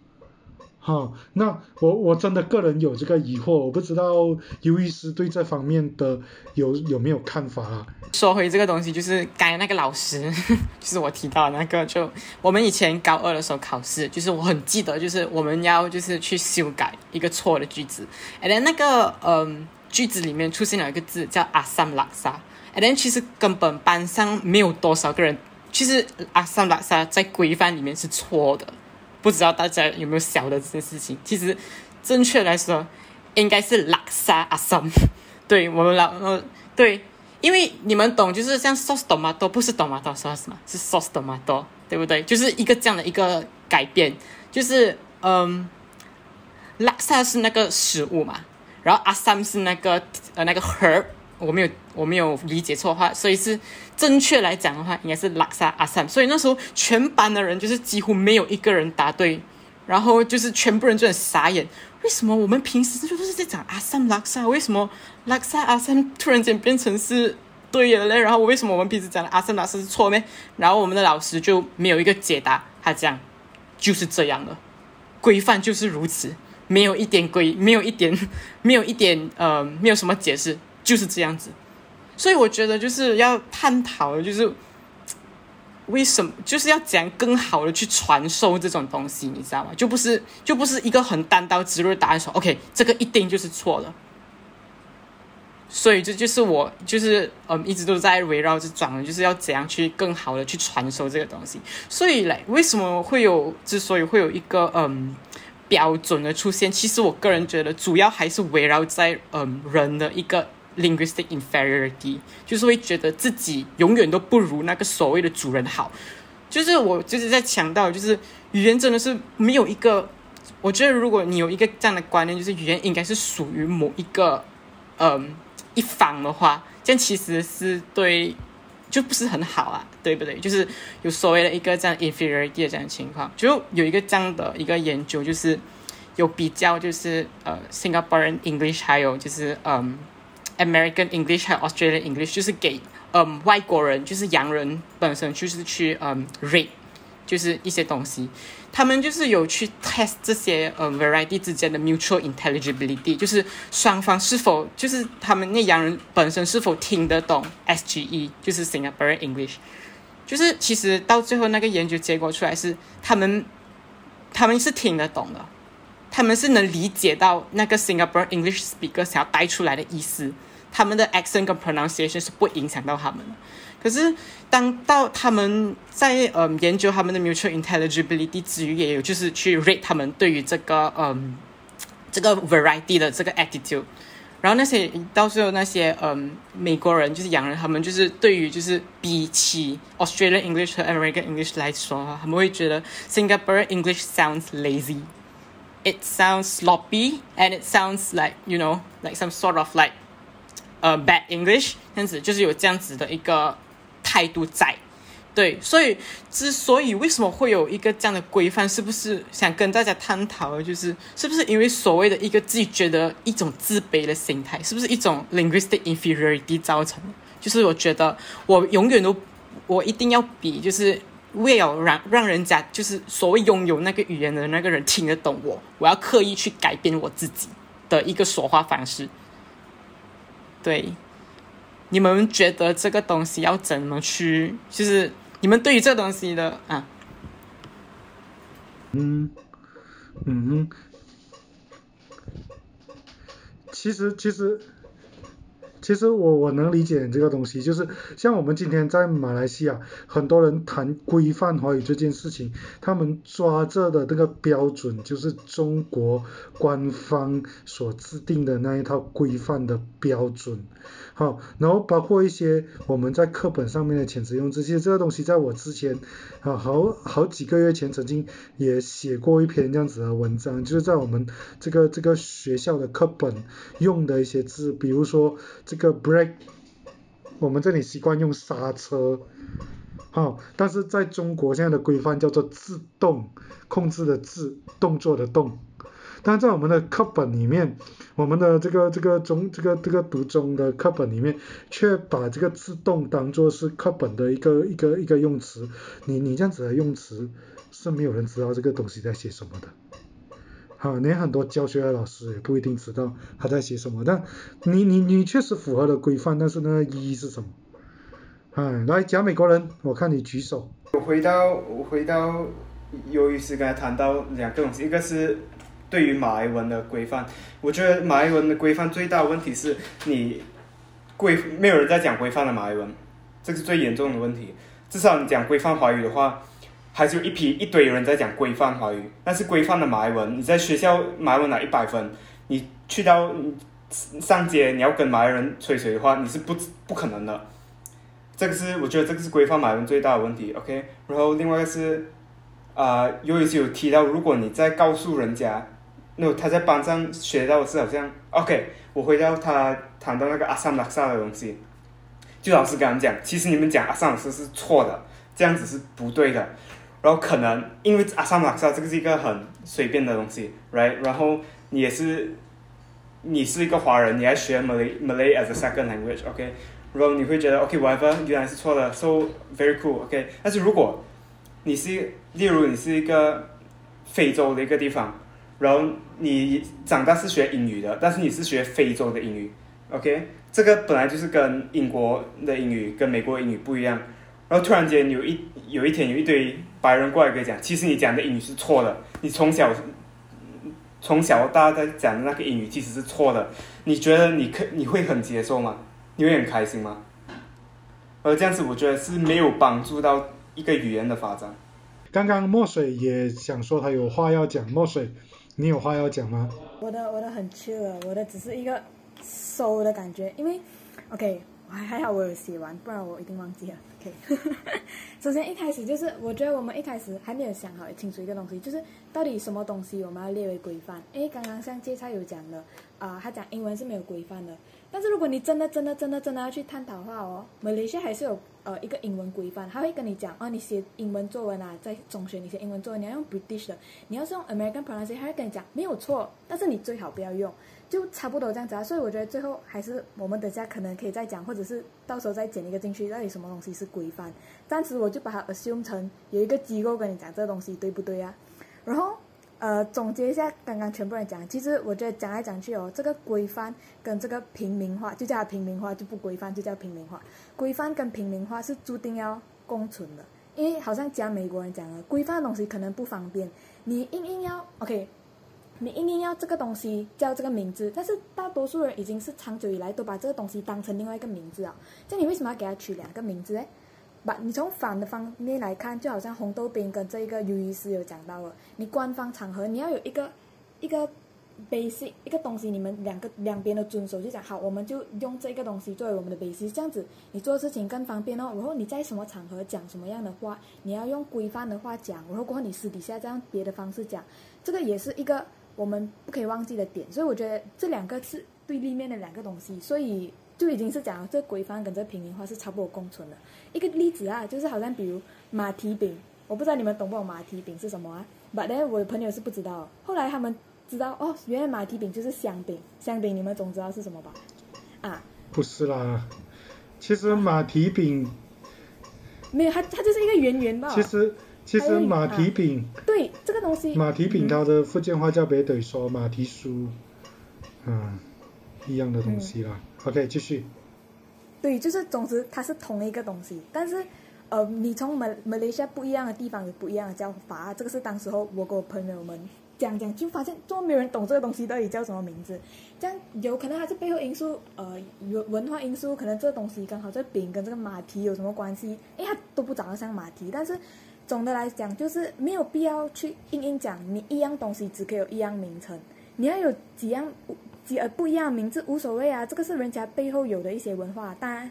好，那我我真的个人有这个疑惑，我不知道尤医师对这方面的有有没有看法啊？说回这个东西，就是刚才那个老师，就是我提到那个，就我们以前高二的时候考试，就是我很记得，就是我们要就是去修改一个错的句子，然后那个嗯句子里面出现了一个字叫阿萨拉萨，然后其实根本班上没有多少个人，其实阿萨拉萨在规范里面是错的。不知道大家有没有晓得这件事情？其实，正确来说，应该是拉萨阿桑。对我们老呃，对，因为你们懂，就是像 sauce tomato 不是 tomato sauce 嘛，是 sauce tomato，对不对？就是一个这样的一个改变，就是嗯，拉萨是那个食物嘛，然后阿三是那个呃那个 her，我没有我没有理解错的话，所以是正确来讲的话，应该是拉萨阿三。所以那时候全班的人就是几乎没有一个人答对，然后就是全部人就很傻眼。为什么我们平时就都是在讲阿三拉萨？为什么拉萨阿三突然间变成是对了嘞？然后为什么我们平时讲的阿三拉萨是错呢？然后我们的老师就没有一个解答，他讲就是这样的，规范就是如此，没有一点规，没有一点，没有一点呃，没有什么解释，就是这样子。所以我觉得就是要探讨的就是。为什么就是要讲更好的去传授这种东西，你知道吗？就不是就不是一个很单刀直入的答案说，OK，这个一定就是错的。所以这就是我就是嗯一直都在围绕着转，就是要怎样去更好的去传授这个东西。所以嘞，为什么会有之所以会有一个嗯标准的出现？其实我个人觉得，主要还是围绕在嗯人的一个。Linguistic inferiority 就是会觉得自己永远都不如那个所谓的主人好，就是我就是在强调，就是语言真的是没有一个，我觉得如果你有一个这样的观念，就是语言应该是属于某一个嗯一方的话，这样其实是对就不是很好啊，对不对？就是有所谓的一个这样 inferiority 的这样的情况，就有一个这样的一个研究，就是有比较，就是呃 Singaporean English 还有就是嗯。American English 和 Australian English 就是给嗯外国人，就是洋人本身就是去嗯 rate，就是一些东西，他们就是有去 test 这些嗯 variety 之间的 mutual intelligibility，就是双方是否就是他们那洋人本身是否听得懂 SGE，就是 Singaporean English，就是其实到最后那个研究结果出来是他们他们是听得懂的，他们是能理解到那个 Singaporean English speaker 想要带出来的意思。他们的 accent 跟 pronunciation 是不影响到他们的，可是当到他们在嗯研究他们的 mutual intelligibility 之余，也有就是去 rate 他们对于这个嗯这个 variety 的这个 attitude，然后那些到时候那些嗯美国人就是洋人，他们就是对于就是比起 Australian English 和 American English 来说，他们会觉得 Singapore English sounds lazy，it sounds sloppy，and it sounds like you know like some sort of like 呃，bad English 这样子就是有这样子的一个态度在，对，所以之所以为什么会有一个这样的规范，是不是想跟大家探讨的，就是是不是因为所谓的一个自己觉得一种自卑的心态，是不是一种 linguistic inferiority 造成的？就是我觉得我永远都我一定要比，就是为了让让人家就是所谓拥有那个语言的那个人听得懂我，我要刻意去改变我自己的一个说话方式。对，你们觉得这个东西要怎么去？就是你们对于这东西的啊，嗯嗯，其实其实。其实我我能理解这个东西，就是像我们今天在马来西亚，很多人谈规范华语这件事情，他们抓着的那个标准就是中国官方所制定的那一套规范的标准，好，然后包括一些我们在课本上面的遣词用字，其实这个东西在我之前啊好好几个月前曾经也写过一篇这样子的文章，就是在我们这个这个学校的课本用的一些字，比如说。这个 break，我们这里习惯用刹车，好，但是在中国现在的规范叫做自动控制的自动作的动，但在我们的课本里面，我们的这个这个中这个这个读中的课本里面，却把这个自动当做是课本的一个一个一个用词，你你这样子的用词是没有人知道这个东西在写什么的。啊，连很多教学的老师也不一定知道他在写什么，但你你你确实符合了规范，但是那个意义是什么？哎，来讲美国人，我看你举手。我回到我回到，由于是刚才谈到两个东西，一个是对于马来文的规范，我觉得马来文的规范最大的问题是你规没有人在讲规范的马来文，这是最严重的问题。至少你讲规范华语的话。还是有一批一堆人在讲规范华语，但是规范的马来文，你在学校马来文拿一百分，你去到上街你要跟马来人吹水的话，你是不不可能的。这个是我觉得这个是规范马来文最大的问题，OK。然后另外一个是，啊，有一些有提到，如果你在告诉人家，那他在班上学到的是好像，OK，我回到他谈到那个阿萨姆拉萨的东西，就老师跟他们讲，其实你们讲阿萨姆斯是错的，这样子是不对的。然后可能因为阿萨姆拉萨这个是一个很随便的东西，right？然后你也是，你是一个华人，你还学 Malay Malay as a second language，OK？然后你会觉得 OK，whatever，原来是错的，so very cool，OK。但是如果你是，例如你是一个非洲的一个地方，然后你长大是学英语的，但是你是学非洲的英语，OK。这个本来就是跟英国的英语跟美国英语不一样。然后突然间有一有一天有一堆白人过来跟你讲，其实你讲的英语是错的，你从小从小到大在讲的那个英语其实是错的，你觉得你可你会很接受吗？你会很开心吗？而这样子，我觉得是没有帮助到一个语言的发展。刚刚墨水也想说他有话要讲，墨水，你有话要讲吗？我的我的很 chill，我的只是一个收的感觉，因为，OK，还还好我有写完，不然我一定忘记了。OK，首先一开始就是我觉得我们一开始还没有想好清楚一个东西，就是到底什么东西我们要列为规范。因为刚刚像芥菜有讲的，啊，他讲英文是没有规范的。但是如果你真的真的真的真的要去探讨的话哦，马来西亚还是有呃一个英文规范，他会跟你讲哦，你写英文作文啊，在中学你写英文作文你要用 British 的，你要是用 American pronunciation，他会跟你讲没有错，但是你最好不要用，就差不多这样子啊。所以我觉得最后还是我们等下可能可以再讲，或者是到时候再剪一个进去，到底什么东西是规范。暂时我就把它 assume 成有一个机构跟你讲这个东西对不对啊，然后。呃，总结一下刚刚全部人讲，其实我觉得讲来讲去哦，这个规范跟这个平民化，就叫平民化，就不规范就叫平民化。规范跟平民化是注定要共存的，因为好像讲美国人讲了，规范的东西可能不方便，你硬硬要 OK，你硬硬要这个东西叫这个名字，但是大多数人已经是长久以来都把这个东西当成另外一个名字啊，这你为什么要给它取两个名字呢？把你从反的方面来看，就好像红豆冰跟这个尤医师有讲到了，你官方场合你要有一个一个 basic 一个东西，你们两个两边的遵守，就讲好，我们就用这个东西作为我们的 basic，这样子你做事情更方便哦。然后你在什么场合讲什么样的话，你要用规范的话讲，然后过后你私底下这样别的方式讲，这个也是一个我们不可以忘记的点。所以我觉得这两个是对立面的两个东西，所以。就已经是讲这规范跟这平民化是差不多共存的。一个例子啊，就是好像比如马蹄饼，我不知道你们懂不懂马蹄饼是什么啊？But then 我的朋友是不知道，后来他们知道哦，原来马蹄饼就是香饼。香饼你们总知道是什么吧？啊？不是啦，其实马蹄饼没有，它它就是一个圆圆的。其实其实马蹄饼对这个东西，马蹄饼它的福建话叫北斗说马蹄酥，嗯，一样的东西啦。OK，继续。对，就是总之它是同一个东西，但是呃，你从马马来西亚不一样的地方有不一样的叫法。这个是当时候我跟我朋友们讲讲，就发现这么没有人懂这个东西到底叫什么名字。这样有可能还是背后因素，呃，文文化因素，可能这个东西刚好这饼跟这个马蹄有什么关系？因为它都不长得像马蹄。但是总的来讲，就是没有必要去硬硬讲，你一样东西只可以有一样名称，你要有几样。几呃不一样名字无所谓啊，这个是人家背后有的一些文化，当然，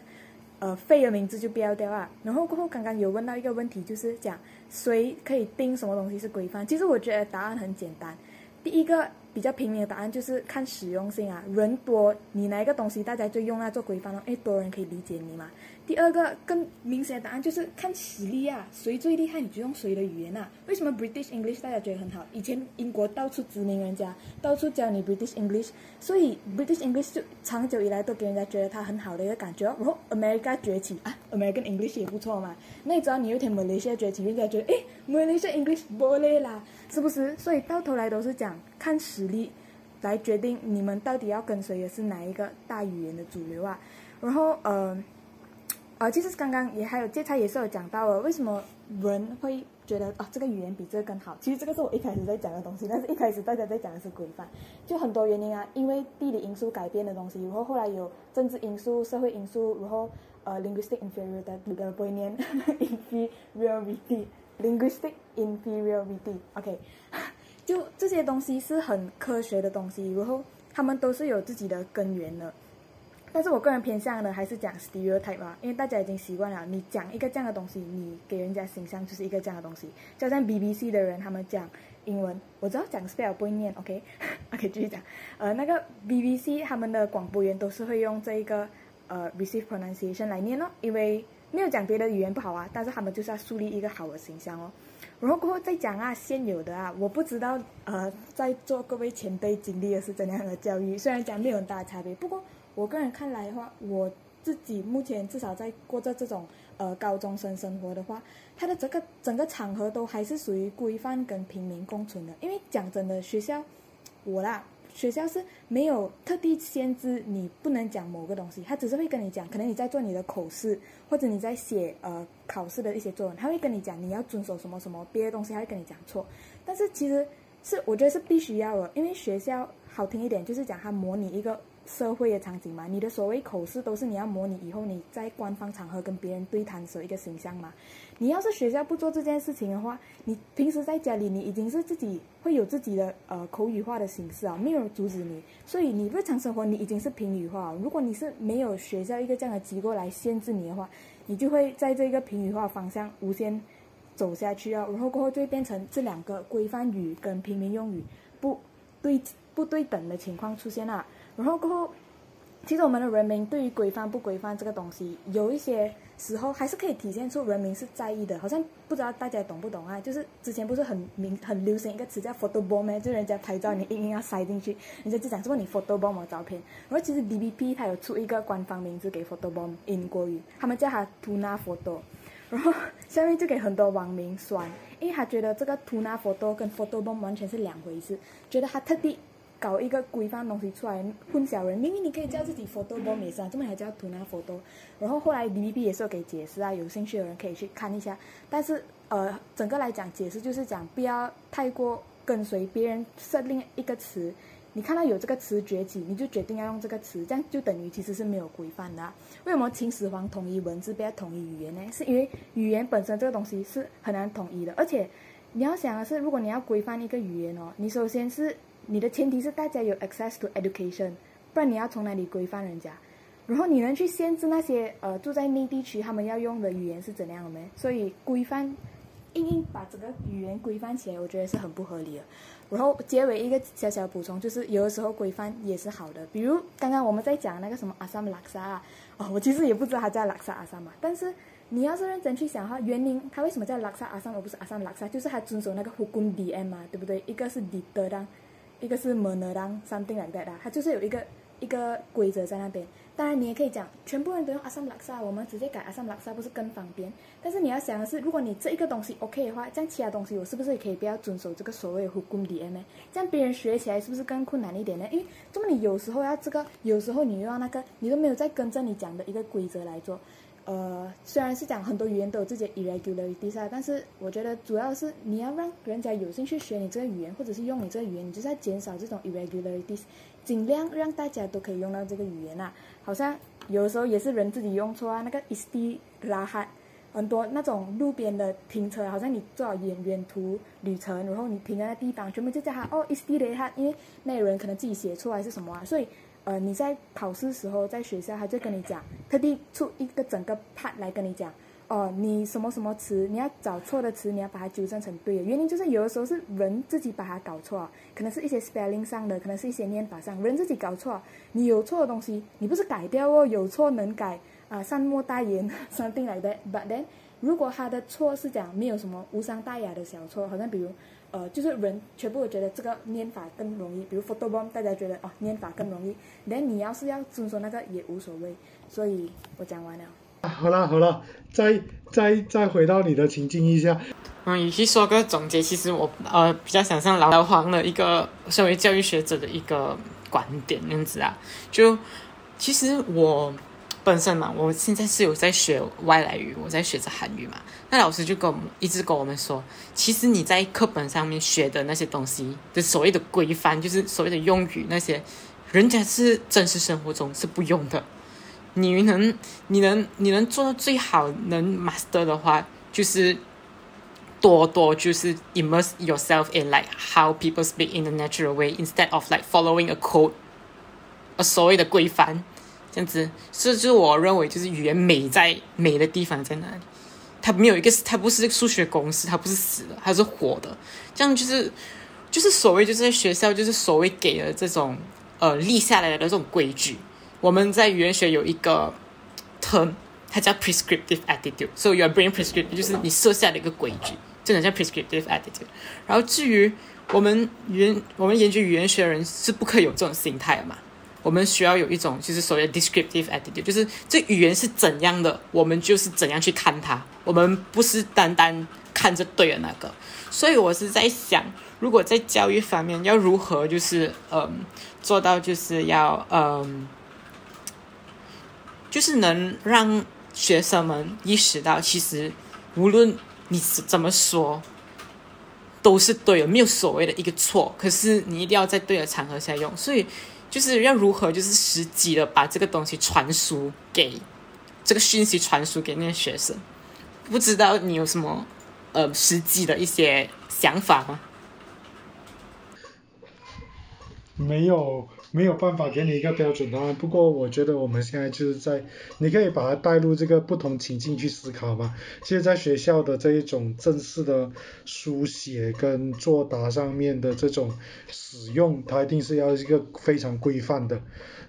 呃废了名字就不要掉啊。然后过后刚刚有问到一个问题，就是讲谁可以定什么东西是规范？其实我觉得答案很简单，第一个比较平民的答案就是看使用性啊，人多你哪一个东西大家就用来做规范了，哎多人可以理解你嘛。第二个更明显的答案就是看实力啊，谁最厉害你就用谁的语言啊。为什么 British English 大家觉得很好？以前英国到处殖民人家，到处教你 British English，所以 British English 就长久以来都给人家觉得它很好的一个感觉。然后 America 崛起啊，American English 也不错嘛。那你知道你有一天 Malaysia 崛起，人家觉得哎，Malaysia English 不累啦，是不是？所以到头来都是讲看实力来决定你们到底要跟随的是哪一个大语言的主流啊。然后呃。其实刚刚也还有芥菜也是有讲到了，为什么人会觉得啊这个语言比这个更好？其实这个是我一开始在讲的东西，但是一开始大家在讲的是规范，就很多原因啊，因为地理因素改变的东西，然后后来有政治因素、社会因素，然后呃 linguistic inferiority，不会念 inferiority，linguistic inferiority，OK，就这些东西是很科学的东西，然后他们都是有自己的根源的。但是我个人偏向的还是讲 stereotype 啊，因为大家已经习惯了，你讲一个这样的东西，你给人家形象就是一个这样的东西。就像 BBC 的人，他们讲英文，我知道讲 spell 不会念，OK，OK 继续讲。呃，那个 BBC 他们的广播员都是会用这一个呃 receive pronunciation 来念哦，因为没有讲别的语言不好啊，但是他们就是要树立一个好的形象哦。然后过后再讲啊，现有的啊，我不知道呃，在座各位前辈经历的是怎样的教育，虽然讲没有很大差别，不过。我个人看来的话，我自己目前至少在过着这种呃高中生生活的话，它的整个整个场合都还是属于规范跟平民共存的。因为讲真的，学校我啦，学校是没有特地限制你不能讲某个东西，他只是会跟你讲，可能你在做你的口试或者你在写呃考试的一些作文，他会跟你讲你要遵守什么什么，别的东西他会跟你讲错。但是其实是我觉得是必须要的，因为学校好听一点就是讲它模拟一个。社会的场景嘛，你的所谓口试都是你要模拟以后你在官方场合跟别人对谈时一个形象嘛。你要是学校不做这件事情的话，你平时在家里你已经是自己会有自己的呃口语化的形式啊，没有人阻止你，所以你日常生活你已经是平语化。如果你是没有学校一个这样的机构来限制你的话，你就会在这个平语化方向无限走下去啊，然后过后就会变成这两个规范语跟平民用语不对不对等的情况出现了。然后过后，其实我们的人民对于规范不规范这个东西，有一些时候还是可以体现出人民是在意的。好像不知道大家懂不懂啊？就是之前不是很明很流行一个词叫 photo bomb 吗？就人家拍照你硬硬要塞进去，人家就讲说你 photo bomb 我照片。然后其实 B B P 它有出一个官方名字给 photo bomb，英国语，他们叫它 tuna photo。然后下面就给很多网民酸，因为他觉得这个 tuna photo 跟 photo bomb 完全是两回事，觉得他特地。搞一个规范东西出来混淆人，明明你可以叫自己 photo bomb 也是啊，这么还叫 tuna photo。然后后来 D B B 也是有给解释啊，有兴趣的人可以去看一下。但是呃，整个来讲解释就是讲不要太过跟随别人设定一个词，你看到有这个词崛起，你就决定要用这个词，这样就等于其实是没有规范的。为什么秦始皇统一文字，不要统一语言呢？是因为语言本身这个东西是很难统一的，而且你要想的是，如果你要规范一个语言哦，你首先是。你的前提是大家有 access to education，不然你要从哪里规范人家？然后你能去限制那些呃住在内地区他们要用的语言是怎样的没？所以规范硬硬把整个语言规范起来，我觉得是很不合理的。然后结尾一个小小补充，就是有的时候规范也是好的。比如刚刚我们在讲那个什么阿萨姆拉萨啊，哦，我其实也不知道他叫拉萨阿萨嘛，但是你要是认真去想哈，原因他为什么叫拉萨阿萨而不是阿萨姆拉萨？就是他遵守那个 hukum dm 嘛，对不对？一个是 d 的当。一个是 m e n e r a n something like that 啊，它就是有一个一个规则在那边。当然，你也可以讲全部人都用阿萨姆拉萨，我们直接改阿萨姆拉萨不是更方便？但是你要想的是，如果你这一个东西 OK 的话，这样其他东西我是不是也可以不要遵守这个所谓的 hukum d m 这样别人学起来是不是更困难一点呢？因为这么你有时候要这个，有时候你又要那个，你都没有在跟着你讲的一个规则来做。呃，虽然是讲很多语言都有自己 irregularities 啊，但是我觉得主要是你要让人家有兴趣学你这个语言，或者是用你这个语言，你就是要减少这种 irregularities，尽量让大家都可以用到这个语言啊。好像有时候也是人自己用错啊，那个 istilah，很多那种路边的停车，好像你做好远远途旅程，然后你停在那地方，全部就叫他哦 istilah，因为那人可能自己写错还是什么啊，所以。呃，你在考试时候，在学校他就跟你讲，特地出一个整个 part 来跟你讲，哦，你什么什么词，你要找错的词，你要把它纠正成对的。原因就是有的时候是人自己把它搞错，可能是一些 spelling 上的，可能是一些念法上，人自己搞错。你有错的东西，你不是改掉哦，有错能改啊，善莫大焉，something like that。But then，如果他的错是讲没有什么无伤大雅的小错，好像比如。呃，就是人全部都觉得这个念法更容易，比如 photo bomb，大家觉得哦念法更容易，连你要是要遵守那个也无所谓，所以我讲完了。好了好了，再再再回到你的情境一下。嗯，与其说个总结，其实我呃比较想像老黄的一个身为教育学者的一个观点样子啊，就其实我。本身嘛，我现在是有在学外来语，我在学着韩语嘛。那老师就跟我们一直跟我们说，其实你在课本上面学的那些东西，的所谓的规范，就是所谓的用语那些，人家是真实生活中是不用的。你能，你能，你能做到最好，能 master 的话，就是多多就是 immerse yourself in like how people speak in a natural way instead of like following a code 呃所谓的规范，这样子，这就是我认为就是语言美在美的地方在哪里？它没有一个，它不是数学公式，它不是死的，它是活的。这样就是就是所谓就是在学校就是所谓给了这种呃立下来的这种规矩。我们在语言学有一个 term，它叫 prescriptive attitude。So your bringing prescriptive，就是你设下的一个规矩，真的叫 prescriptive attitude。然后至于我们语言，我们研究语言学的人是不可以有这种心态的嘛？我们需要有一种就是所谓的 descriptive attitude，就是这语言是怎样的，我们就是怎样去看它。我们不是单单看着对的那个。所以我是在想，如果在教育方面要如何就是嗯做到就是要嗯。就是能让学生们意识到，其实无论你是怎么说，都是对的，没有所谓的一个错。可是你一定要在对的场合下用，所以就是要如何就是实际的把这个东西传输给这个讯息传输给那些学生。不知道你有什么呃实际的一些想法吗？没有。没有办法给你一个标准答案，不过我觉得我们现在就是在，你可以把它带入这个不同情境去思考嘛。现，在学校的这一种正式的书写跟作答上面的这种使用，它一定是要一个非常规范的。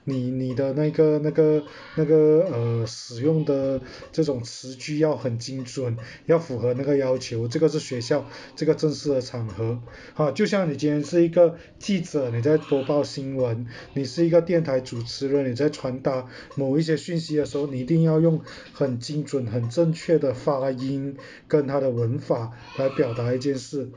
你你的那个那个那个呃使用的这种词句要很精准，要符合那个要求，这个是学校这个正式的场合。啊，就像你今天是一个记者，你在播报新闻，你是一个电台主持人，你在传达某一些讯息的时候，你一定要用很精准、很正确的发音跟它的文法来表达一件事，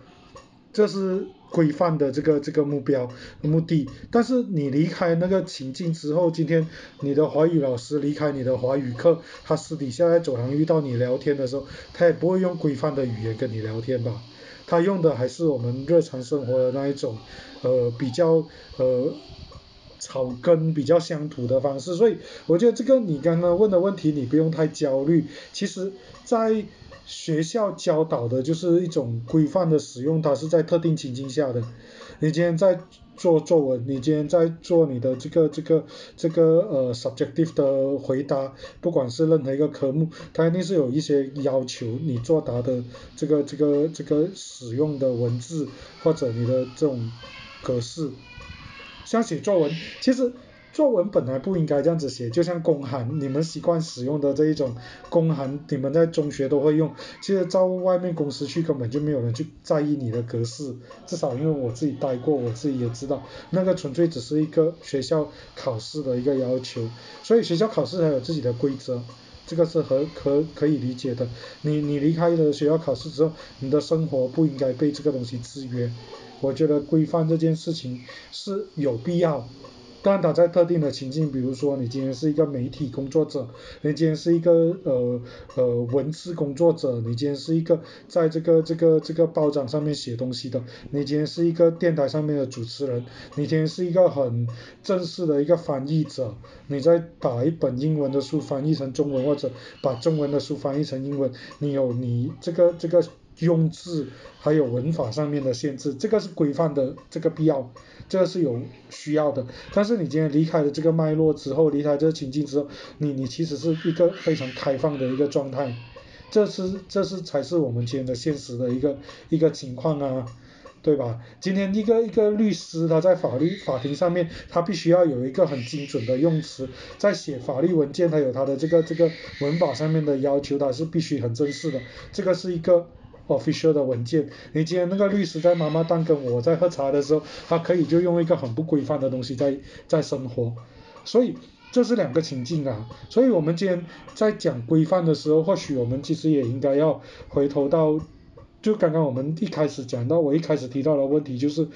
这是。规范的这个这个目标目的，但是你离开那个情境之后，今天你的华语老师离开你的华语课，他私底下在走廊遇到你聊天的时候，他也不会用规范的语言跟你聊天吧？他用的还是我们日常生活的那一种，呃，比较呃草根、比较乡土的方式。所以我觉得这个你刚刚问的问题，你不用太焦虑。其实，在学校教导的就是一种规范的使用，它是在特定情境下的。你今天在做作文，你今天在做你的这个这个这个呃 subjective 的回答，不管是任何一个科目，它一定是有一些要求你作答的这个这个这个使用的文字或者你的这种格式。像写作文，其实。作文本来不应该这样子写，就像公函，你们习惯使用的这一种公函，你们在中学都会用。其实到外面公司去，根本就没有人去在意你的格式，至少因为我自己待过，我自己也知道，那个纯粹只是一个学校考试的一个要求。所以学校考试还有自己的规则，这个是和可可以理解的。你你离开了学校考试之后，你的生活不应该被这个东西制约。我觉得规范这件事情是有必要。但他在特定的情境，比如说你今天是一个媒体工作者，你今天是一个呃呃文字工作者，你今天是一个在这个这个这个报章上面写东西的，你今天是一个电台上面的主持人，你今天是一个很正式的一个翻译者，你在把一本英文的书翻译成中文，或者把中文的书翻译成英文，你有你这个这个用字还有文法上面的限制，这个是规范的这个必要。这个是有需要的，但是你今天离开了这个脉络之后，离开这个情境之后，你你其实是一个非常开放的一个状态，这是这是才是我们今天的现实的一个一个情况啊，对吧？今天一个一个律师他在法律法庭上面，他必须要有一个很精准的用词，在写法律文件，他有他的这个这个文法上面的要求，他是必须很正式的，这个是一个。Official 的文件，你今天那个律师在妈妈档跟我在喝茶的时候，他可以就用一个很不规范的东西在在生活，所以这是两个情境啊，所以我们今天在讲规范的时候，或许我们其实也应该要回头到，就刚刚我们一开始讲到，我一开始提到的问题就是，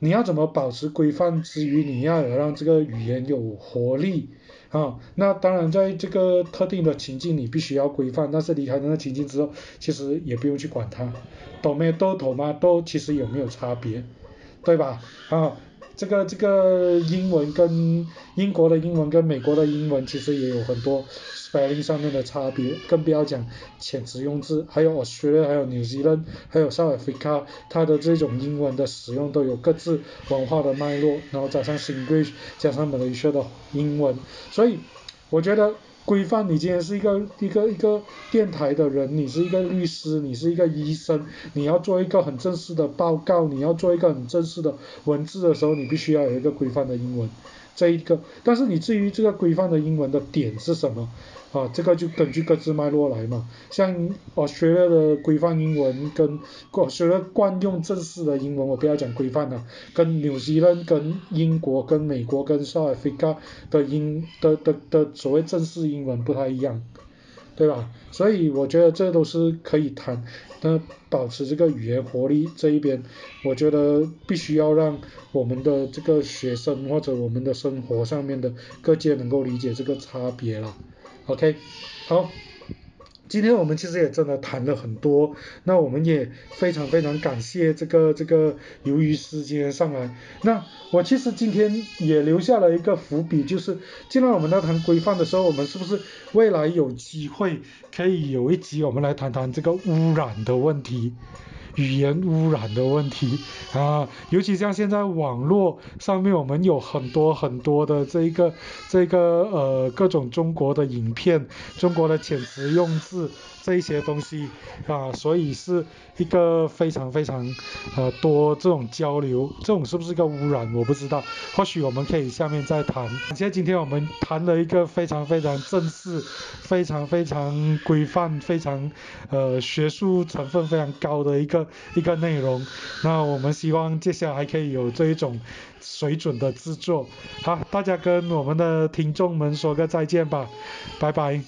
你要怎么保持规范之余，你要让这个语言有活力。啊，那当然，在这个特定的情境，你必须要规范。但是离开那个情境之后，其实也不用去管它，懂没？都懂吗？都其实有没有差别，对吧？啊，这个这个英文跟英国的英文跟美国的英文其实也有很多 spelling 上面的差别，更不要讲遣词用字，还有 Australia，还有 New Zealand，还有 South Africa，它的这种英文的使用都有各自文化的脉络，然后加上 English，加上 Malaysia 的英文，所以我觉得。规范，你今天是一个一个一个电台的人，你是一个律师，你是一个医生，你要做一个很正式的报告，你要做一个很正式的文字的时候，你必须要有一个规范的英文，这一个，但是你至于这个规范的英文的点是什么？啊，这个就根据各自脉络来嘛。像我学了的规范英文，跟我学了惯用正式的英文，我不要讲规范了，跟纽西兰、跟英国、跟美国、跟 South Africa 的英的的的所谓正式英文不太一样，对吧？所以我觉得这都是可以谈。那保持这个语言活力这一边，我觉得必须要让我们的这个学生或者我们的生活上面的各界能够理解这个差别了。OK，好，今天我们其实也真的谈了很多，那我们也非常非常感谢这个这个由于时间上来，那我其实今天也留下了一个伏笔，就是既然我们在谈规范的时候，我们是不是未来有机会可以有一集我们来谈谈这个污染的问题？语言污染的问题啊，尤其像现在网络上面，我们有很多很多的这个这个呃各种中国的影片，中国的遣词用字。这一些东西啊，所以是一个非常非常呃多这种交流，这种是不是一个污染？我不知道，或许我们可以下面再谈。感谢今天我们谈了一个非常非常正式、非常非常规范、非常呃学术成分非常高的一个一个内容。那我们希望接下来还可以有这一种水准的制作。好，大家跟我们的听众们说个再见吧，拜拜。